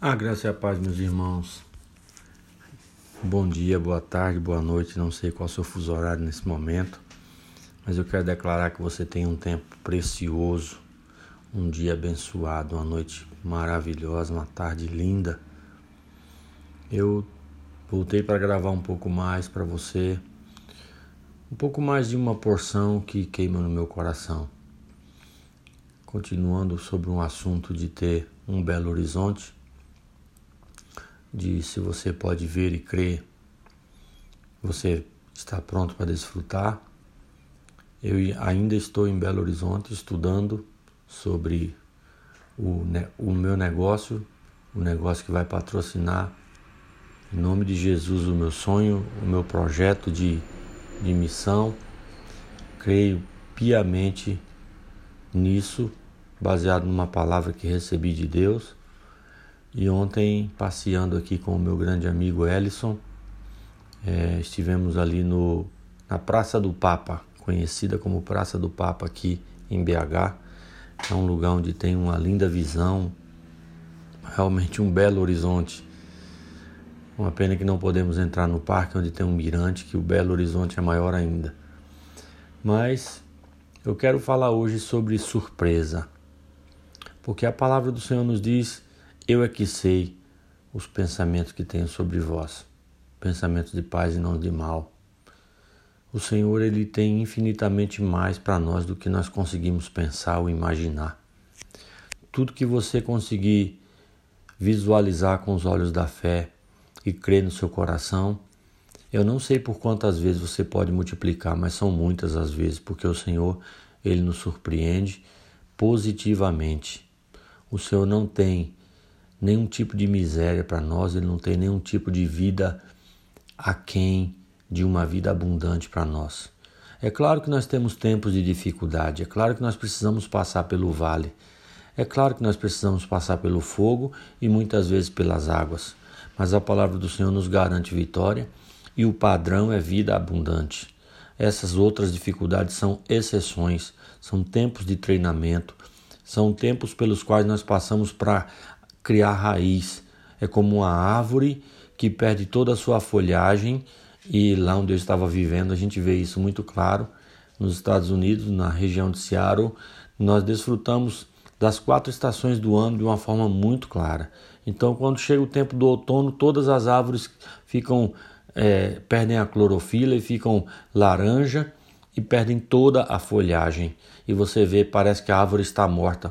A graça e a paz, meus irmãos. Bom dia, boa tarde, boa noite. Não sei qual é o seu fuso horário nesse momento, mas eu quero declarar que você tem um tempo precioso, um dia abençoado, uma noite maravilhosa, uma tarde linda. Eu voltei para gravar um pouco mais para você, um pouco mais de uma porção que queima no meu coração. Continuando sobre um assunto de ter um belo horizonte de se você pode ver e crer, você está pronto para desfrutar. Eu ainda estou em Belo Horizonte estudando sobre o, o meu negócio, o negócio que vai patrocinar, em nome de Jesus, o meu sonho, o meu projeto de, de missão. Creio piamente nisso, baseado numa palavra que recebi de Deus e ontem, passeando aqui com o meu grande amigo Ellison, é, estivemos ali no, na Praça do Papa, conhecida como Praça do Papa aqui em BH. É um lugar onde tem uma linda visão, realmente um belo horizonte. Uma pena que não podemos entrar no parque onde tem um mirante, que o Belo Horizonte é maior ainda. Mas eu quero falar hoje sobre surpresa. Porque a palavra do Senhor nos diz eu é que sei os pensamentos que tenho sobre vós, pensamentos de paz e não de mal. O Senhor ele tem infinitamente mais para nós do que nós conseguimos pensar ou imaginar. Tudo que você conseguir visualizar com os olhos da fé e crer no seu coração, eu não sei por quantas vezes você pode multiplicar, mas são muitas as vezes, porque o Senhor ele nos surpreende positivamente. O Senhor não tem nenhum tipo de miséria para nós, ele não tem nenhum tipo de vida aquém de uma vida abundante para nós. É claro que nós temos tempos de dificuldade, é claro que nós precisamos passar pelo vale, é claro que nós precisamos passar pelo fogo e muitas vezes pelas águas, mas a palavra do Senhor nos garante vitória e o padrão é vida abundante. Essas outras dificuldades são exceções, são tempos de treinamento, são tempos pelos quais nós passamos para criar raiz. É como uma árvore que perde toda a sua folhagem e lá onde eu estava vivendo a gente vê isso muito claro. Nos Estados Unidos, na região de Seattle, nós desfrutamos das quatro estações do ano de uma forma muito clara. Então, quando chega o tempo do outono, todas as árvores ficam é, perdem a clorofila e ficam laranja e perdem toda a folhagem. E você vê, parece que a árvore está morta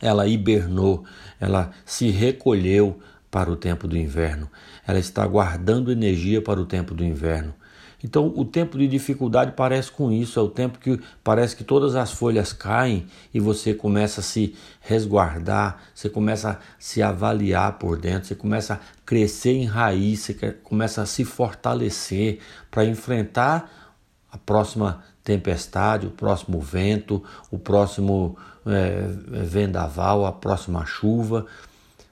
ela hibernou, ela se recolheu para o tempo do inverno, ela está guardando energia para o tempo do inverno. Então, o tempo de dificuldade parece com isso, é o tempo que parece que todas as folhas caem e você começa a se resguardar, você começa a se avaliar por dentro, você começa a crescer em raiz, você começa a se fortalecer para enfrentar a próxima tempestade, o próximo vento, o próximo é, vendaval, a próxima chuva.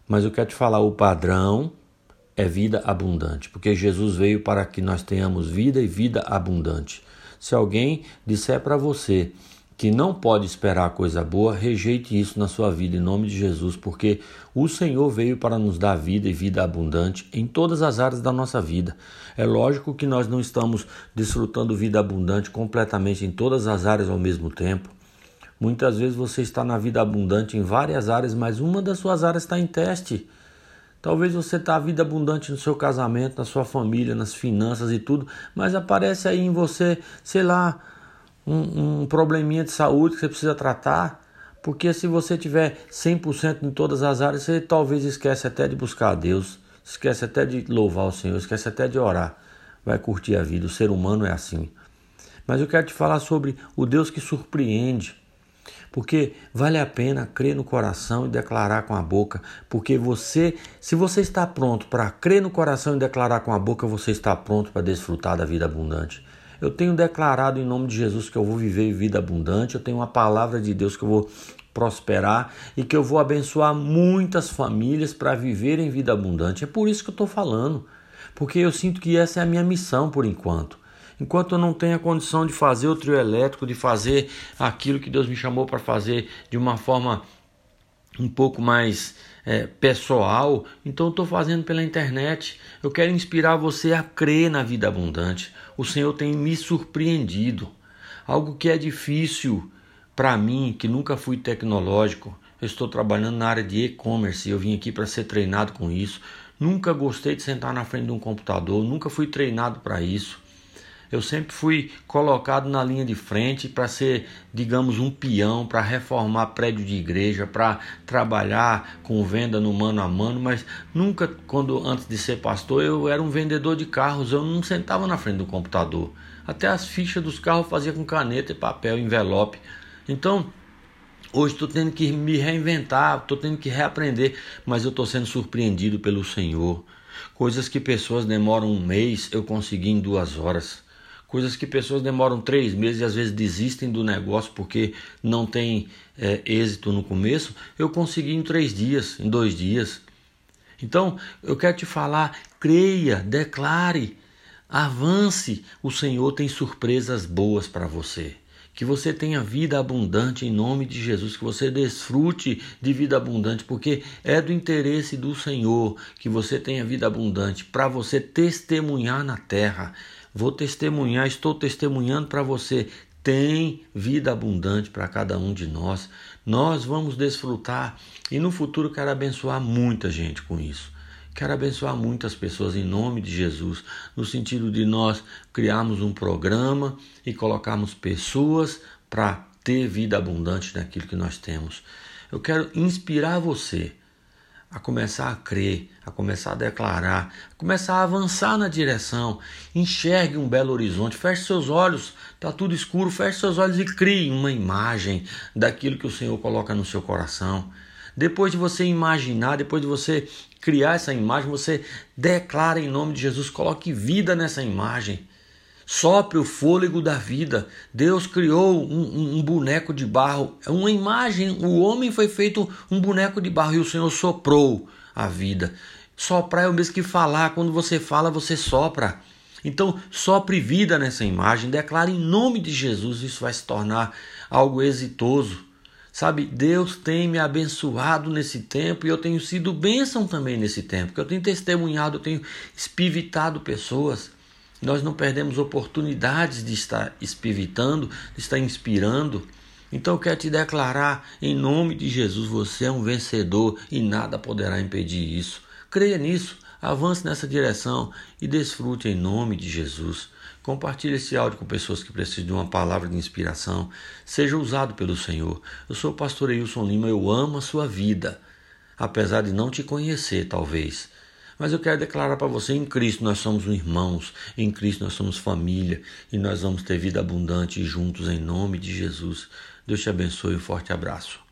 Mas eu quero te falar, o padrão é vida abundante, porque Jesus veio para que nós tenhamos vida e vida abundante. Se alguém disser para você que não pode esperar coisa boa, rejeite isso na sua vida em nome de Jesus, porque o Senhor veio para nos dar vida e vida abundante em todas as áreas da nossa vida. É lógico que nós não estamos desfrutando vida abundante completamente em todas as áreas ao mesmo tempo. Muitas vezes você está na vida abundante em várias áreas, mas uma das suas áreas está em teste. Talvez você está a vida abundante no seu casamento, na sua família, nas finanças e tudo, mas aparece aí em você, sei lá, um, um probleminha de saúde que você precisa tratar, porque se você tiver 100% em todas as áreas, você talvez esquece até de buscar a Deus, esquece até de louvar o Senhor, esquece até de orar. Vai curtir a vida, o ser humano é assim. Mas eu quero te falar sobre o Deus que surpreende. Porque vale a pena crer no coração e declarar com a boca, porque você, se você está pronto para crer no coração e declarar com a boca, você está pronto para desfrutar da vida abundante. Eu tenho declarado em nome de Jesus que eu vou viver vida abundante, eu tenho uma palavra de Deus que eu vou prosperar e que eu vou abençoar muitas famílias para viverem vida abundante. É por isso que eu estou falando, porque eu sinto que essa é a minha missão por enquanto. Enquanto eu não tenho a condição de fazer o trio elétrico, de fazer aquilo que Deus me chamou para fazer de uma forma um pouco mais é, pessoal, então estou fazendo pela internet. Eu quero inspirar você a crer na vida abundante. O Senhor tem me surpreendido. Algo que é difícil para mim, que nunca fui tecnológico. Eu estou trabalhando na área de e-commerce. Eu vim aqui para ser treinado com isso. Nunca gostei de sentar na frente de um computador. Nunca fui treinado para isso. Eu sempre fui colocado na linha de frente para ser, digamos, um peão, para reformar prédio de igreja, para trabalhar com venda no mano a mano, mas nunca, quando antes de ser pastor, eu era um vendedor de carros, eu não sentava na frente do computador. Até as fichas dos carros fazia com caneta e papel, envelope. Então, Hoje estou tendo que me reinventar, estou tendo que reaprender, mas eu estou sendo surpreendido pelo Senhor. Coisas que pessoas demoram um mês, eu consegui em duas horas. Coisas que pessoas demoram três meses e às vezes desistem do negócio porque não tem é, êxito no começo, eu consegui em três dias, em dois dias. Então, eu quero te falar, creia, declare, avance. O Senhor tem surpresas boas para você. Que você tenha vida abundante em nome de Jesus, que você desfrute de vida abundante, porque é do interesse do Senhor que você tenha vida abundante para você testemunhar na terra. Vou testemunhar, estou testemunhando para você. Tem vida abundante para cada um de nós. Nós vamos desfrutar e no futuro quero abençoar muita gente com isso. Quero abençoar muitas pessoas em nome de Jesus, no sentido de nós criarmos um programa e colocarmos pessoas para ter vida abundante naquilo que nós temos. Eu quero inspirar você a começar a crer, a começar a declarar, a começar a avançar na direção. Enxergue um belo horizonte, feche seus olhos, está tudo escuro, feche seus olhos e crie uma imagem daquilo que o Senhor coloca no seu coração. Depois de você imaginar, depois de você criar essa imagem, você declara em nome de Jesus, coloque vida nessa imagem. Sopre o fôlego da vida. Deus criou um, um, boneco de barro, é uma imagem. O homem foi feito um boneco de barro e o Senhor soprou a vida. Soprar é o mesmo que falar. Quando você fala, você sopra. Então, sopre vida nessa imagem. Declare em nome de Jesus. Isso vai se tornar algo exitoso. Sabe, Deus tem me abençoado nesse tempo e eu tenho sido bênção também nesse tempo, que eu tenho testemunhado, eu tenho espivitado pessoas. Nós não perdemos oportunidades de estar espivitando, de estar inspirando. Então eu quero te declarar, em nome de Jesus, você é um vencedor e nada poderá impedir isso. Creia nisso, avance nessa direção e desfrute em nome de Jesus. Compartilhe esse áudio com pessoas que precisam de uma palavra de inspiração. Seja usado pelo Senhor. Eu sou o pastor Wilson Lima, eu amo a sua vida, apesar de não te conhecer, talvez. Mas eu quero declarar para você: em Cristo nós somos irmãos, em Cristo nós somos família e nós vamos ter vida abundante juntos em nome de Jesus. Deus te abençoe um forte abraço.